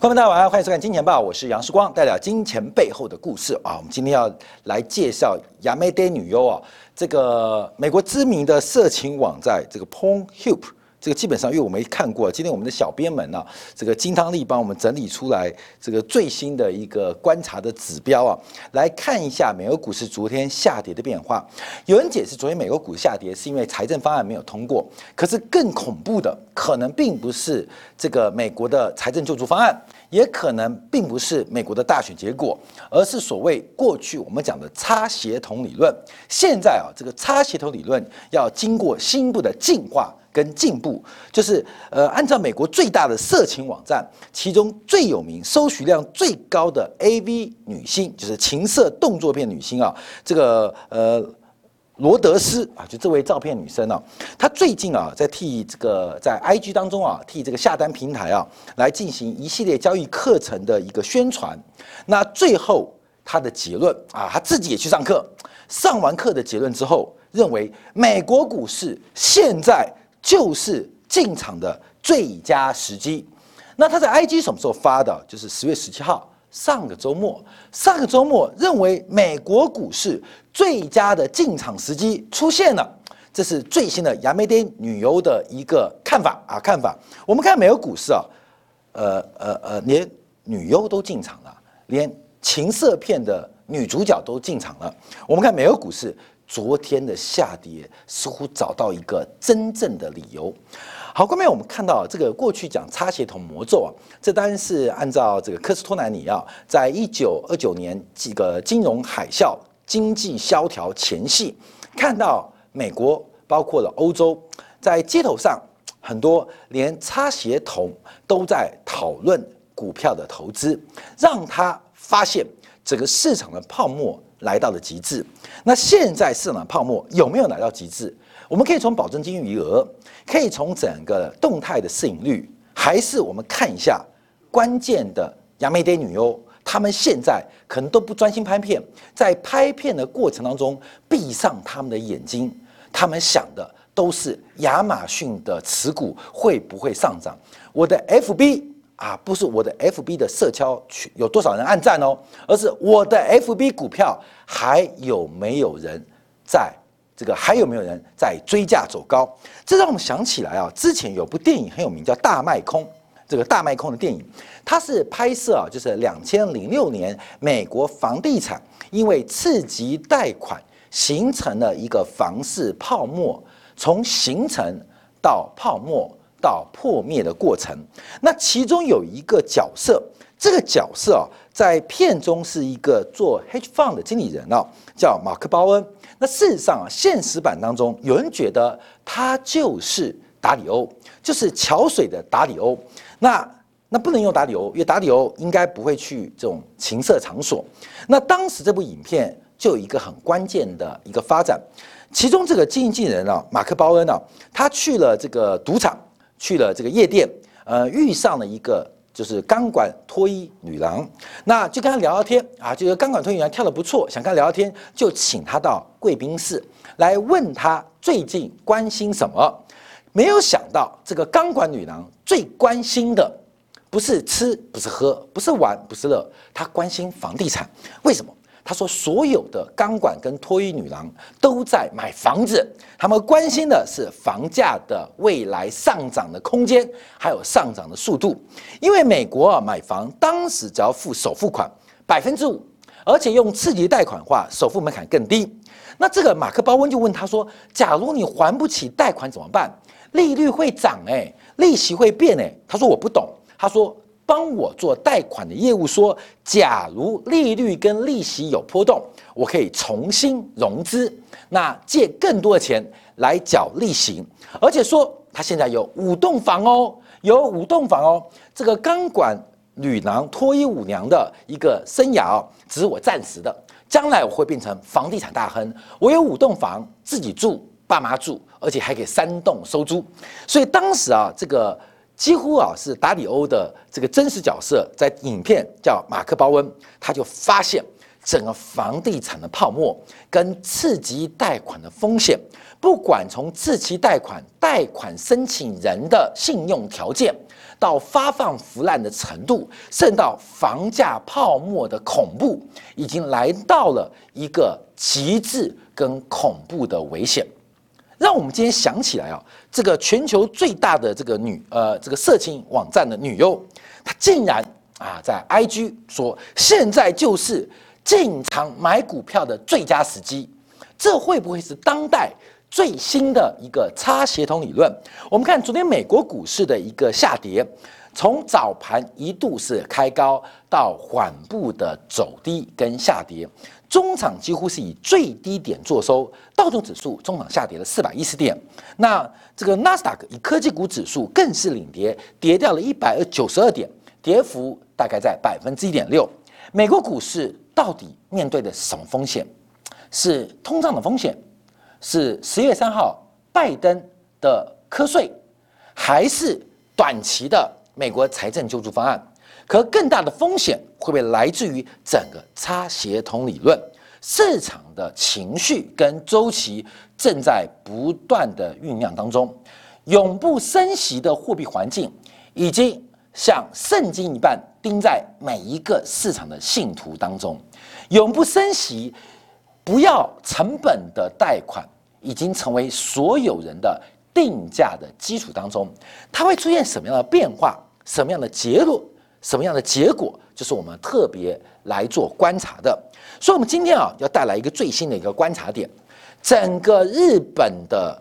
观众大家晚上好，欢迎收看《金钱报》，我是杨世光，带来金钱背后的故事啊。我们今天要来介绍亚美爹女优啊，这个美国知名的色情网站这个 Pornhub。这个基本上，因为我没看过，今天我们的小编们呢，这个金汤力帮我们整理出来这个最新的一个观察的指标啊，来看一下美国股市昨天下跌的变化。有人解释，昨天美国股下跌是因为财政方案没有通过，可是更恐怖的可能并不是这个美国的财政救助方案，也可能并不是美国的大选结果，而是所谓过去我们讲的差协同理论。现在啊，这个差协同理论要经过新一步的进化。跟进步就是呃，按照美国最大的色情网站，其中最有名、搜寻量最高的 AV 女星，就是情色动作片女星啊，这个呃罗德斯啊，就这位照片女生啊，她最近啊在替这个在 IG 当中啊，替这个下单平台啊来进行一系列交易课程的一个宣传。那最后她的结论啊，她自己也去上课，上完课的结论之后，认为美国股市现在。就是进场的最佳时机。那他在 IG 什么时候发的？就是十月十七号，上个周末。上个周末认为美国股市最佳的进场时机出现了。这是最新的亚美丁女优的一个看法啊，看法。我们看美国股市啊，呃呃呃，连女优都进场了，连情色片的女主角都进场了。我们看美国股市。昨天的下跌似乎找到一个真正的理由。好，后面我们看到这个过去讲差协同魔咒啊，这当然是按照这个科斯托南尼啊，在一九二九年这个金融海啸、经济萧条前夕，看到美国包括了欧洲，在街头上很多连差协同都在讨论股票的投资，让他发现整个市场的泡沫。来到了极致，那现在市场的泡沫有没有来到极致？我们可以从保证金余额，可以从整个动态的市盈率，还是我们看一下关键的亚美爹女优，他们现在可能都不专心拍片，在拍片的过程当中闭上他们的眼睛，他们想的都是亚马逊的持股会不会上涨，我的 FB。啊，不是我的 FB 的社交群有多少人按赞哦，而是我的 FB 股票还有没有人在这个还有没有人在追价走高？这让我们想起来啊，之前有部电影很有名，叫《大卖空》。这个大卖空的电影，它是拍摄啊，就是两千零六年美国房地产因为刺激贷款形成了一个房市泡沫，从形成到泡沫。到破灭的过程，那其中有一个角色，这个角色啊，在片中是一个做 hedge fund 的经理人啊，叫马克·鲍恩。那事实上啊，现实版当中，有人觉得他就是达里欧，就是桥水的达里欧。那那不能用达里欧，因为达里欧应该不会去这种情色场所。那当时这部影片就有一个很关键的一个发展，其中这个经纪人啊，马克·鲍恩啊，他去了这个赌场。去了这个夜店，呃，遇上了一个就是钢管脱衣女郎，那就跟他聊聊天啊，这个钢管脱衣女郎跳得不错，想跟他聊聊天，就请他到贵宾室来问他最近关心什么。没有想到这个钢管女郎最关心的不是吃，不是喝，不是玩，不是乐，她关心房地产。为什么？他说：“所有的钢管跟脱衣女郎都在买房子，他们关心的是房价的未来上涨的空间，还有上涨的速度。因为美国啊，买房当时只要付首付款百分之五，而且用次级贷款化，首付门槛更低。那这个马克·鲍温就问他说：‘假如你还不起贷款怎么办？利率会涨哎，利息会变哎。’他说：‘我不懂。’他说。”帮我做贷款的业务说，假如利率跟利息有波动，我可以重新融资，那借更多的钱来缴利息，而且说他现在有五栋房哦，有五栋房哦，这个钢管女郎脱衣舞娘的一个生涯哦，只是我暂时的，将来我会变成房地产大亨，我有五栋房自己住，爸妈住，而且还可以三栋收租，所以当时啊，这个。几乎啊是达里欧的这个真实角色，在影片叫马克·鲍温，他就发现整个房地产的泡沫跟刺激贷款的风险，不管从刺激贷款、贷款申请人的信用条件，到发放腐烂的程度，甚至到房价泡沫的恐怖，已经来到了一个极致跟恐怖的危险。让我们今天想起来啊，这个全球最大的这个女呃这个色情网站的女优，她竟然啊在 IG 说，现在就是进场买股票的最佳时机，这会不会是当代最新的一个差协同理论？我们看昨天美国股市的一个下跌，从早盘一度是开高，到缓步的走低跟下跌。中场几乎是以最低点做收，道琼指数中场下跌了四百一十点，那这个纳斯达克以科技股指数更是领跌，跌掉了一百九十二点，跌幅大概在百分之一点六。美国股市到底面对的什么风险？是通胀的风险？是十月三号拜登的瞌税？还是短期的美国财政救助方案？可更大的风险会不会来自于整个差协同理论？市场的情绪跟周期正在不断的酝酿当中，永不升息的货币环境已经像圣经一般钉在每一个市场的信徒当中，永不升息、不要成本的贷款已经成为所有人的定价的基础当中，它会出现什么样的变化？什么样的结论？什么样的结果，就是我们特别来做观察的。所以，我们今天啊，要带来一个最新的一个观察点：整个日本的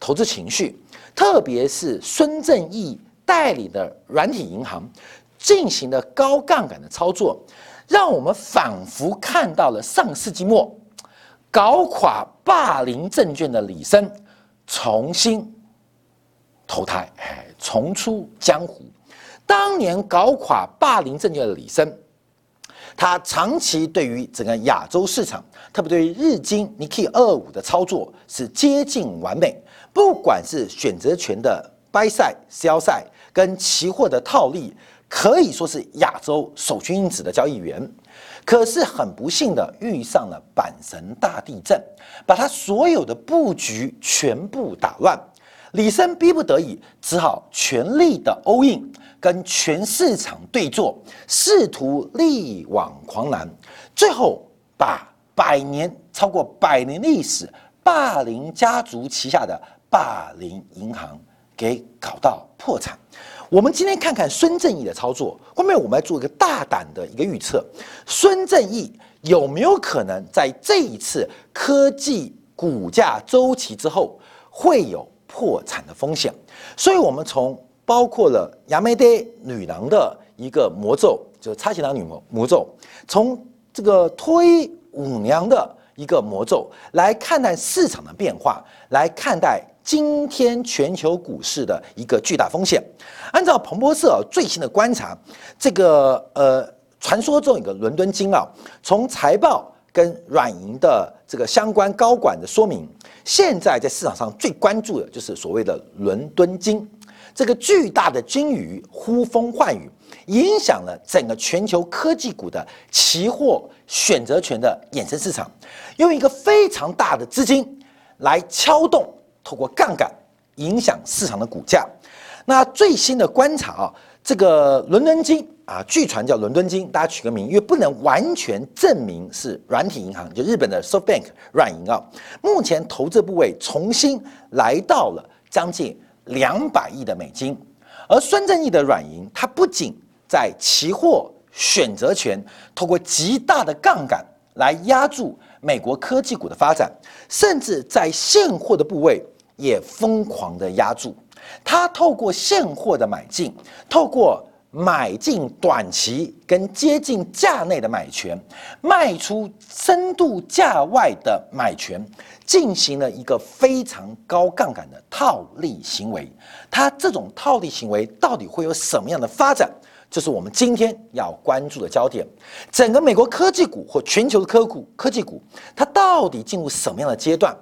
投资情绪，特别是孙正义代理的软体银行进行的高杠杆的操作，让我们仿佛看到了上世纪末搞垮霸凌证券的李森重新投胎，哎，重出江湖。当年搞垮霸凌证券的李森，他长期对于整个亚洲市场，特别对于日经 Nikkei 二五的操作是接近完美。不管是选择权的 buy side、sell side，跟期货的套利，可以说是亚洲首屈一指的交易员。可是很不幸的遇上了阪神大地震，把他所有的布局全部打乱。李森逼不得已，只好全力的 all in。跟全市场对坐，试图力挽狂澜，最后把百年超过百年历史霸凌家族旗下的霸凌银行给搞到破产。我们今天看看孙正义的操作，后面我们来做一个大胆的一个预测：孙正义有没有可能在这一次科技股价周期之后会有破产的风险？所以，我们从包括了亚美爹女郎的一个魔咒，就是插旗郎女魔魔咒，从这个脱衣舞娘的一个魔咒来看待市场的变化，来看待今天全球股市的一个巨大风险。按照彭博社最新的观察，这个呃传说中一个伦敦金啊，从财报跟软银的这个相关高管的说明，现在在市场上最关注的就是所谓的伦敦金。这个巨大的鲸鱼呼风唤雨，影响了整个全球科技股的期货选择权的衍生市场，用一个非常大的资金来敲动，透过杠杆影响市场的股价。那最新的观察啊，这个伦敦金啊，据传叫伦敦金，大家取个名，因为不能完全证明是软体银行，就日本的 SoftBank 软银啊，目前投资部位重新来到了将近。两百亿的美金，而孙正义的软银，它不仅在期货选择权透过极大的杠杆来压住美国科技股的发展，甚至在现货的部位也疯狂的压住。它透过现货的买进，透过。买进短期跟接近价内的买权，卖出深度价外的买权，进行了一个非常高杠杆的套利行为。它这种套利行为到底会有什么样的发展？这是我们今天要关注的焦点。整个美国科技股或全球的科股科技股，它到底进入什么样的阶段？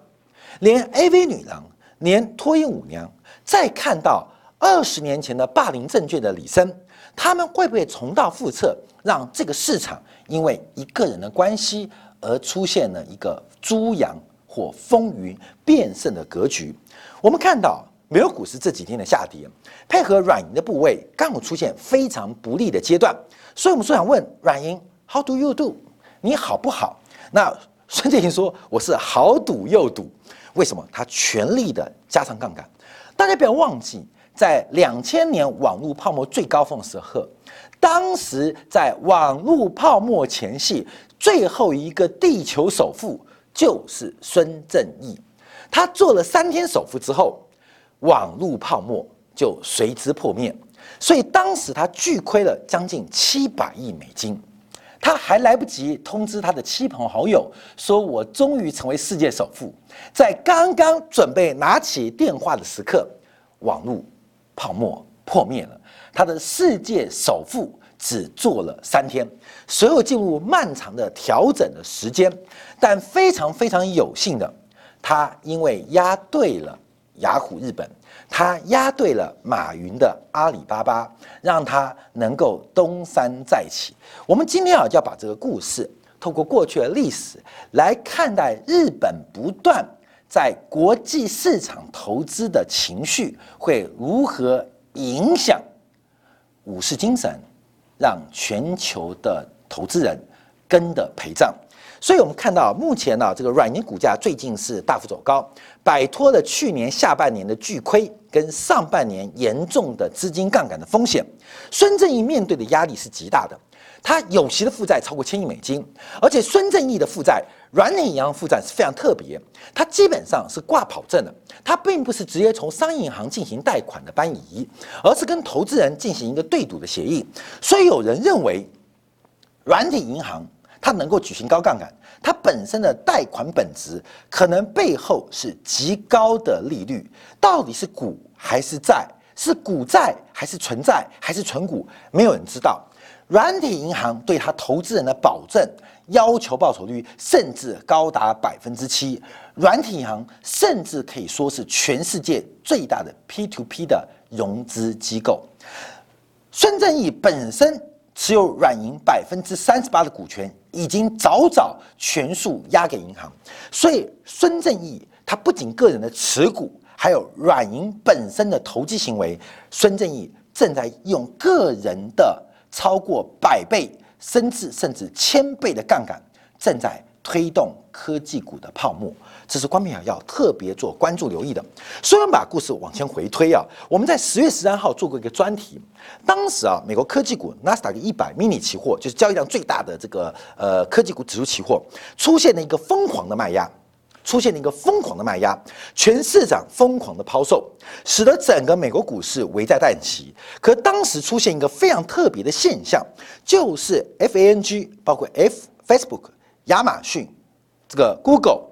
连 AV 女郎，连脱衣舞娘，再看到。二十年前的霸凌证券的李森，他们会不会重蹈覆辙，让这个市场因为一个人的关系而出现了一个猪羊或风云变色的格局？我们看到美国股市这几天的下跌，配合软银的部位刚好出现非常不利的阶段，所以我们说想问软银，How do you do？你好不好？那孙建平说我是好赌又赌，为什么？他全力的加上杠杆，大家不要忘记。在两千年网络泡沫最高峰的时候，当时在网络泡沫前夕，最后一个地球首富就是孙正义。他做了三天首富之后，网络泡沫就随之破灭。所以当时他巨亏了将近七百亿美金，他还来不及通知他的亲朋好友，说我终于成为世界首富。在刚刚准备拿起电话的时刻，网络。泡沫破灭了，他的世界首富只做了三天，随后进入漫长的调整的时间，但非常非常有幸的，他因为押对了雅虎日本，他押对了马云的阿里巴巴，让他能够东山再起。我们今天啊，就要把这个故事透过过去的历史来看待日本不断。在国际市场投资的情绪会如何影响武士精神，让全球的投资人跟的陪葬？所以我们看到，目前呢，这个软银股价最近是大幅走高，摆脱了去年下半年的巨亏跟上半年严重的资金杠杆的风险。孙正义面对的压力是极大的。他有息的负债超过千亿美金，而且孙正义的负债，软银银行负债是非常特别，它基本上是挂跑证的，它并不是直接从商业银行进行贷款的搬移，而是跟投资人进行一个对赌的协议。所以有人认为，软体银行它能够举行高杠杆，它本身的贷款本质可能背后是极高的利率，到底是股还是债，是股债还是存债还是存股，没有人知道。软体银行对他投资人的保证要求报酬率甚至高达百分之七，软体银行甚至可以说是全世界最大的 P to P 的融资机构。孙正义本身持有软银百分之三十八的股权，已经早早全数押给银行，所以孙正义他不仅个人的持股，还有软银本身的投机行为，孙正义正在用个人的。超过百倍，甚至甚至千倍的杠杆正在推动科技股的泡沫，这是关明要特别做关注留意的。所以，我们把故事往前回推啊，我们在十月十三号做过一个专题，当时啊，美国科技股纳斯达克一百 mini 期货，就是交易量最大的这个呃科技股指数期货，出现了一个疯狂的卖压。出现了一个疯狂的卖压，全市场疯狂的抛售，使得整个美国股市危在旦夕。可当时出现一个非常特别的现象，就是 F A N G，包括 F Facebook、亚马逊、这个 Google、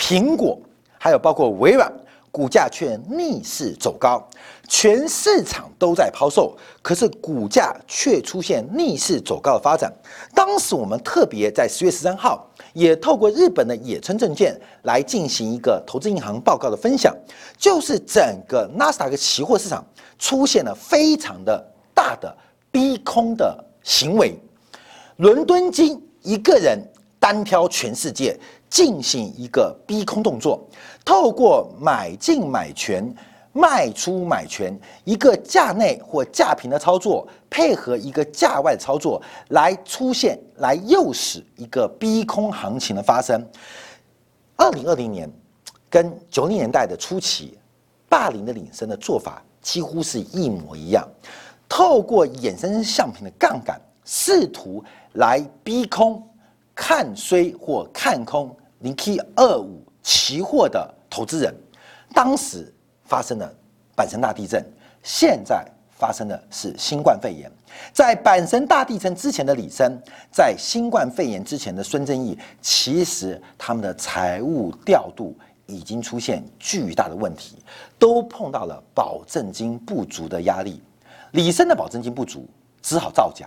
苹果，还有包括微软。股价却逆势走高，全市场都在抛售，可是股价却出现逆势走高的发展。当时我们特别在十月十三号，也透过日本的野村证券来进行一个投资银行报告的分享，就是整个纳斯达克期货市场出现了非常的大的逼空的行为，伦敦金一个人单挑全世界。进行一个逼空动作，透过买进买权、卖出买权，一个价内或价平的操作，配合一个价外操作，来出现，来诱使一个逼空行情的发生。二零二零年跟九零年代的初期，霸凌的领升的做法几乎是一模一样，透过衍生相品的杠杆，试图来逼空。看衰或看空零 K 二五期货的投资人，当时发生了阪神大地震，现在发生的是新冠肺炎。在阪神大地震之前的李森，在新冠肺炎之前的孙正义，其实他们的财务调度已经出现巨大的问题，都碰到了保证金不足的压力。李森的保证金不足，只好造假，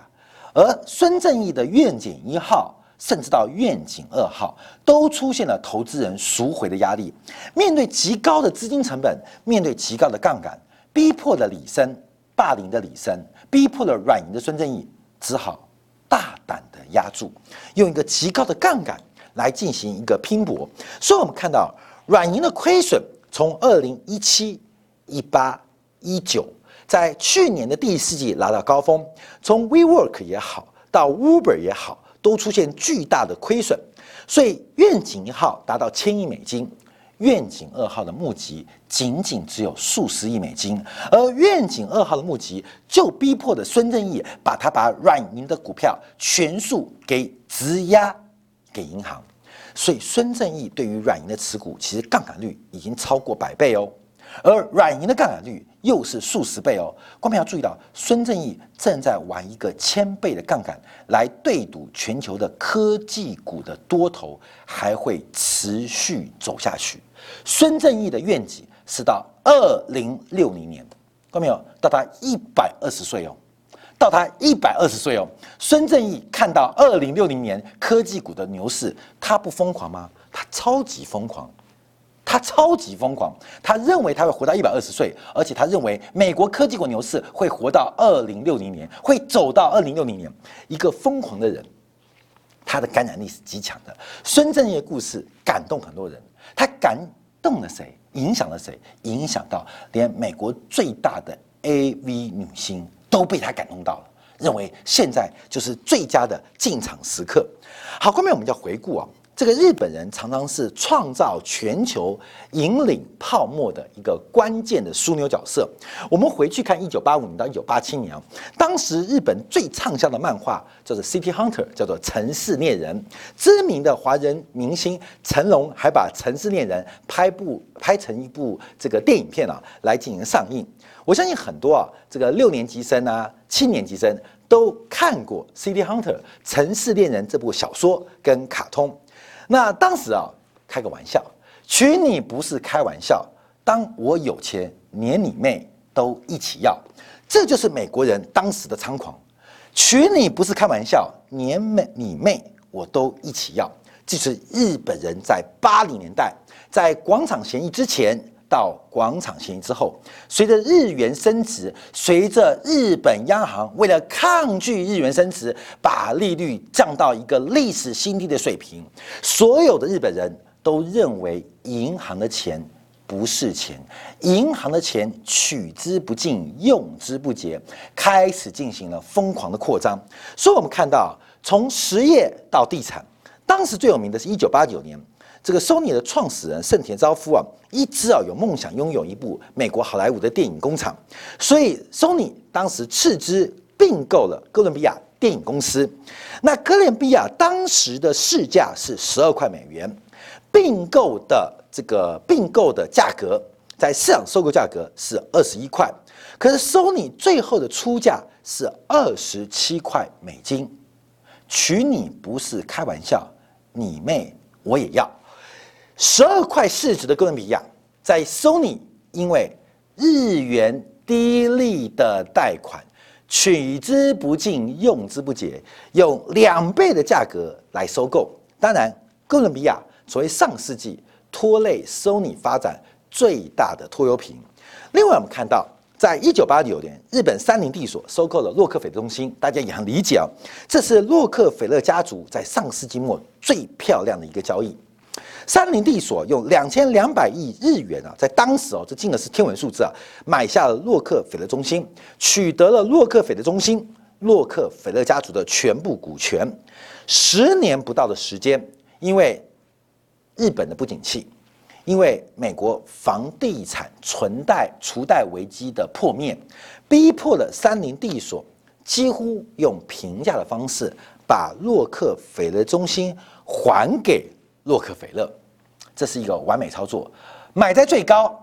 而孙正义的愿景一号。甚至到愿景二号都出现了投资人赎回的压力。面对极高的资金成本，面对极高的杠杆，逼迫了李森，霸凌的李森，逼迫了软银的孙正义，只好大胆的压住，用一个极高的杠杆来进行一个拼搏。所以，我们看到软银的亏损从二零一七、一八、一九，在去年的第四季拿到高峰，从 WeWork 也好，到 Uber 也好，都出现巨大的亏损。所以，愿景一号达到千亿美金。愿景二号的募集仅仅只有数十亿美金，而愿景二号的募集就逼迫的孙正义把他把软银的股票全数给质押给银行，所以孙正义对于软银的持股其实杠杆率已经超过百倍哦。而软银的杠杆率又是数十倍哦，观众要注意到，孙正义正在玩一个千倍的杠杆来对赌全球的科技股的多头还会持续走下去。孙正义的愿景是到二零六零年，看到没有？到他一百二十岁哦，到他一百二十岁哦，孙正义看到二零六零年科技股的牛市，他不疯狂吗？他超级疯狂。他超级疯狂，他认为他会活到一百二十岁，而且他认为美国科技股牛市会活到二零六零年，会走到二零六零年。一个疯狂的人，他的感染力是极强的。孙正义的故事感动很多人，他感动了谁？影响了谁？影响到连美国最大的 AV 女星都被他感动到了，认为现在就是最佳的进场时刻。好，后面我们要回顾啊。这个日本人常常是创造全球引领泡沫的一个关键的枢纽角色。我们回去看一九八五年到一九八七年，当时日本最畅销的漫画叫做《City Hunter》，叫做《城市猎人》。知名的华人明星成龙还把《城市猎人》拍部拍成一部这个电影片啊，来进行上映。我相信很多啊，这个六年级生啊、七年级生都看过《City Hunter》城市猎人这部小说跟卡通。那当时啊，开个玩笑，娶你不是开玩笑，当我有钱，连你妹都一起要，这就是美国人当时的猖狂。娶你不是开玩笑，连妹你妹我都一起要，这是日本人在八零年代，在广场协议之前。到广场协议之后，随着日元升值，随着日本央行为了抗拒日元升值，把利率降到一个历史新低的水平，所有的日本人都认为银行的钱不是钱，银行的钱取之不尽，用之不竭，开始进行了疯狂的扩张。所以，我们看到从实业到地产，当时最有名的是一九八九年。这个 Sony 的创始人盛田昭夫啊，一直啊有梦想拥有一部美国好莱坞的电影工厂，所以 Sony 当时斥资并购了哥伦比亚电影公司。那哥伦比亚当时的市价是十二块美元，并购的这个并购的价格在市场收购价格是二十一块，可是 Sony 最后的出价是二十七块美金，娶你不是开玩笑，你妹我也要。十二块市值的哥伦比亚，在 Sony 因为日元低利的贷款，取之不尽，用之不竭，用两倍的价格来收购。当然，哥伦比亚作为上世纪拖累 Sony 发展最大的拖油瓶。另外，我们看到，在一九八九年，日本三菱地所收购了洛克菲勒中心，大家也很理解啊，这是洛克菲勒家族在上世纪末最漂亮的一个交易。三菱地所用两千两百亿日元啊，在当时哦，这金额是天文数字啊，买下了洛克菲勒中心，取得了洛克菲勒中心、洛克菲勒家族的全部股权。十年不到的时间，因为日本的不景气，因为美国房地产存贷除贷危机的破灭，逼迫了三菱地所几乎用平价的方式把洛克菲勒中心还给。洛克菲勒，这是一个完美操作，买在最高，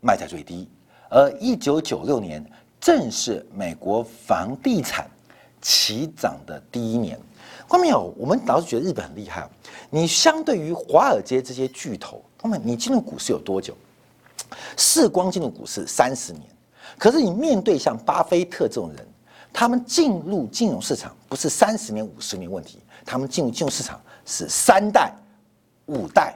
卖在最低。而一九九六年正是美国房地产起涨的第一年。观众有，我们老是觉得日本很厉害。你相对于华尔街这些巨头，他们你进入股市有多久？世光进入股市三十年。可是你面对像巴菲特这种人，他们进入金融市场不是三十年、五十年问题，他们进入金融市场是三代。五代，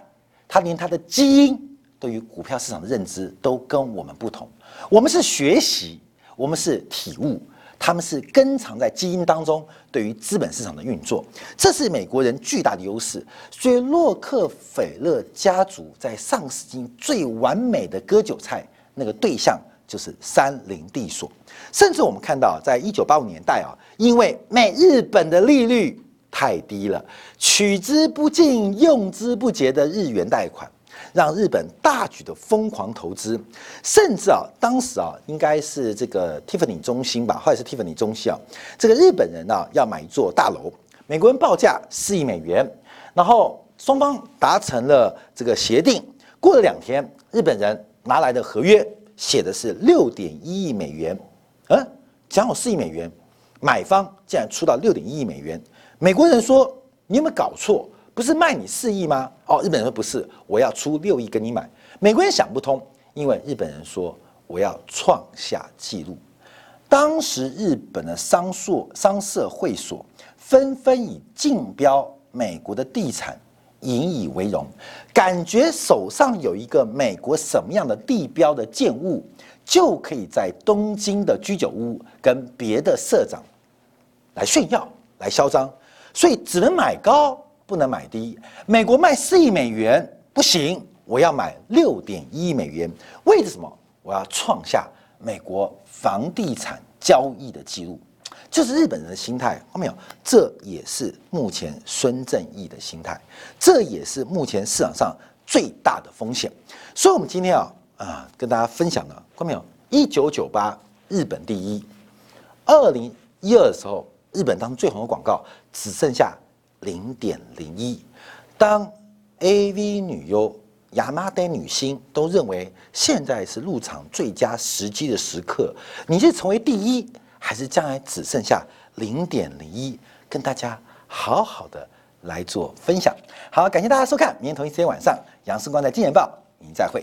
他连他的基因对于股票市场的认知都跟我们不同。我们是学习，我们是体悟，他们是根藏在基因当中对于资本市场的运作，这是美国人巨大的优势。所以洛克菲勒家族在上世纪最完美的割韭菜那个对象就是三菱地所，甚至我们看到在一九八五年代啊，因为美日本的利率太低了，取之不尽用之不竭的日元贷款。让日本大举的疯狂投资，甚至啊，当时啊，应该是这个 Tiffany 中心吧，或者是 Tiffany 中心啊，这个日本人呢要买一座大楼，美国人报价四亿美元，然后双方达成了这个协定，过了两天，日本人拿来的合约写的是六点一亿美元，嗯，讲好四亿美元，买方竟然出到六点一亿美元，美国人说你有没有搞错？不是卖你四亿吗？哦，日本人说不是，我要出六亿跟你买。美国人想不通，因为日本人说我要创下纪录。当时日本的商社、商社会所纷纷以竞标美国的地产引以为荣，感觉手上有一个美国什么样的地标的建物，就可以在东京的居酒屋跟别的社长来炫耀、来嚣张，所以只能买高。不能买低，美国卖四亿美元不行，我要买六点一亿美元。为什么？我要创下美国房地产交易的记录，这是日本人的心态。看到没有？这也是目前孙正义的心态，这也是目前市场上最大的风险。所以，我们今天啊啊，跟大家分享的，看到没有？一九九八日本第一，二零一二的时候，日本当中最红的广告只剩下。零点零一，当 A V 女优亚麻得女星都认为现在是入场最佳时机的时刻，你是成为第一，还是将来只剩下零点零一？跟大家好好的来做分享。好，感谢大家收看，明天同一时间晚上，杨世光在《金钱报》，您再会。